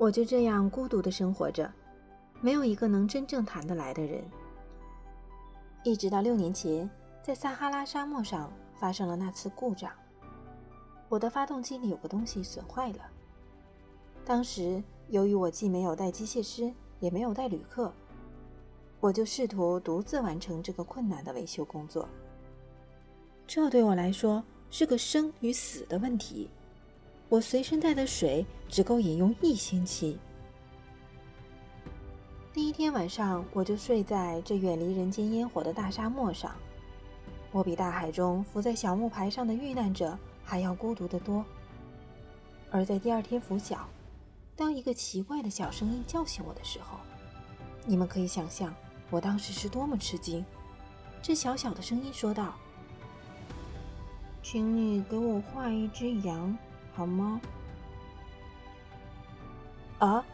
我就这样孤独的生活着，没有一个能真正谈得来的人。一直到六年前，在撒哈拉沙漠上发生了那次故障，我的发动机里有个东西损坏了。当时由于我既没有带机械师，也没有带旅客，我就试图独自完成这个困难的维修工作。这对我来说是个生与死的问题。我随身带的水只够饮用一星期。第一天晚上，我就睡在这远离人间烟火的大沙漠上。我比大海中浮在小木牌上的遇难者还要孤独得多。而在第二天拂晓，当一个奇怪的小声音叫醒我的时候，你们可以想象我当时是多么吃惊。这小小的声音说道：“请你给我画一只羊。”好吗？啊！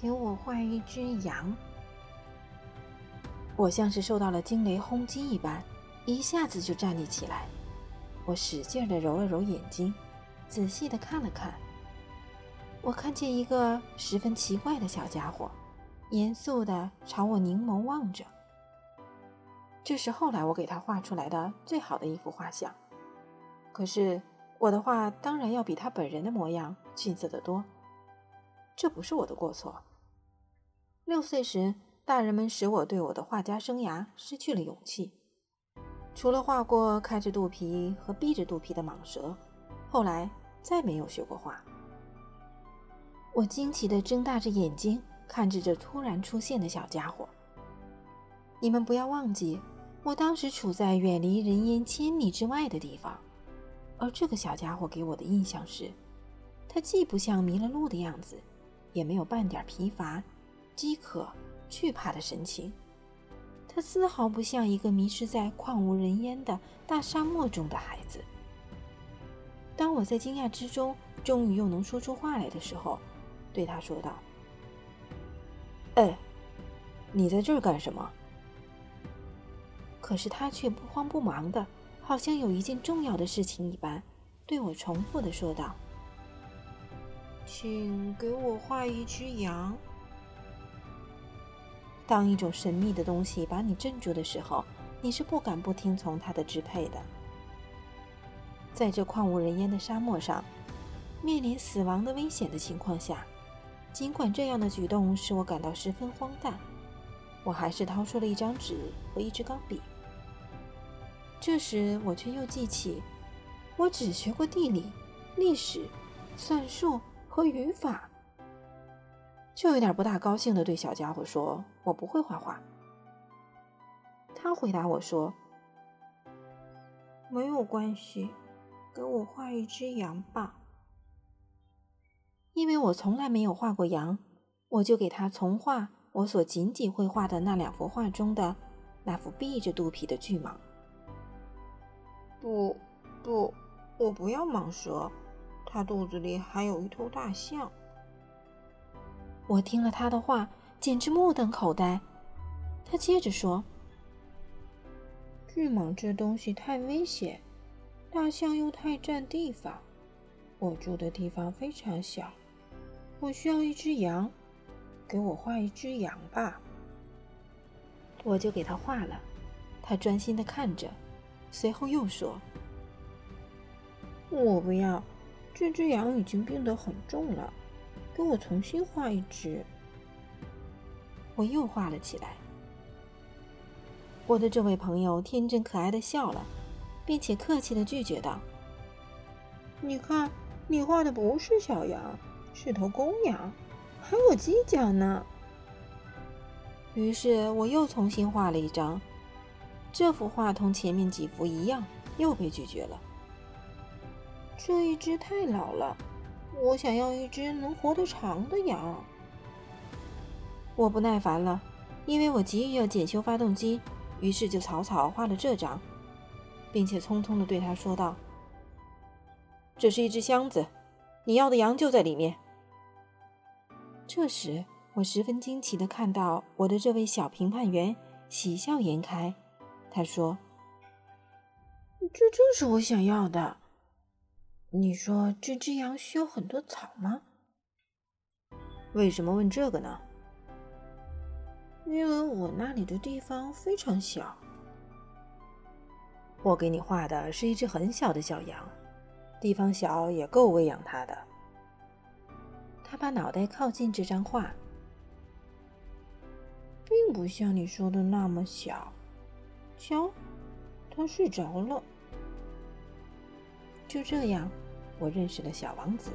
给我画一只羊。我像是受到了惊雷轰击一般，一下子就站立起来。我使劲的揉了揉眼睛，仔细的看了看。我看见一个十分奇怪的小家伙，严肃的朝我凝眸望着。这是后来我给他画出来的最好的一幅画像。可是。我的画当然要比他本人的模样逊色得多，这不是我的过错。六岁时，大人们使我对我的画家生涯失去了勇气。除了画过开着肚皮和闭着肚皮的蟒蛇，后来再没有学过画。我惊奇地睁大着眼睛看着这突然出现的小家伙。你们不要忘记，我当时处在远离人烟千里之外的地方。而这个小家伙给我的印象是，他既不像迷了路的样子，也没有半点疲乏、饥渴、惧怕的神情。他丝毫不像一个迷失在旷无人烟的大沙漠中的孩子。当我在惊讶之中终于又能说出话来的时候，对他说道：“哎，你在这儿干什么？”可是他却不慌不忙的。好像有一件重要的事情一般，对我重复的说道：“请给我画一只羊。”当一种神秘的东西把你镇住的时候，你是不敢不听从它的支配的。在这旷无人烟的沙漠上，面临死亡的危险的情况下，尽管这样的举动使我感到十分荒诞，我还是掏出了一张纸和一支钢笔。这时我却又记起，我只学过地理、历史、算术和语法，就有点不大高兴的对小家伙说：“我不会画画。”他回答我说：“没有关系，给我画一只羊吧。”因为我从来没有画过羊，我就给他重画我所仅仅会画的那两幅画中的那幅闭着肚皮的巨蟒。不，不，我不要蟒蛇，它肚子里还有一头大象。我听了他的话，简直目瞪口呆。他接着说：“巨蟒这东西太危险，大象又太占地方。我住的地方非常小，我需要一只羊，给我画一只羊吧。”我就给他画了，他专心的看着。随后又说：“我不要，这只羊已经病得很重了，给我重新画一只。”我又画了起来。我的这位朋友天真可爱的笑了，并且客气的拒绝道：“你看，你画的不是小羊，是头公羊，还有犄角呢。”于是我又重新画了一张。这幅画同前面几幅一样，又被拒绝了。这一只太老了，我想要一只能活得长的羊。我不耐烦了，因为我急于要检修发动机，于是就草草画了这张，并且匆匆地对他说道：“这是一只箱子，你要的羊就在里面。”这时，我十分惊奇地看到我的这位小评判员喜笑颜开。他说：“这正是我想要的。你说这只羊需要很多草吗？为什么问这个呢？因为我那里的地方非常小。我给你画的是一只很小的小羊，地方小也够喂养它的。他把脑袋靠近这张画，并不像你说的那么小。瞧，他睡着了。就这样，我认识了小王子。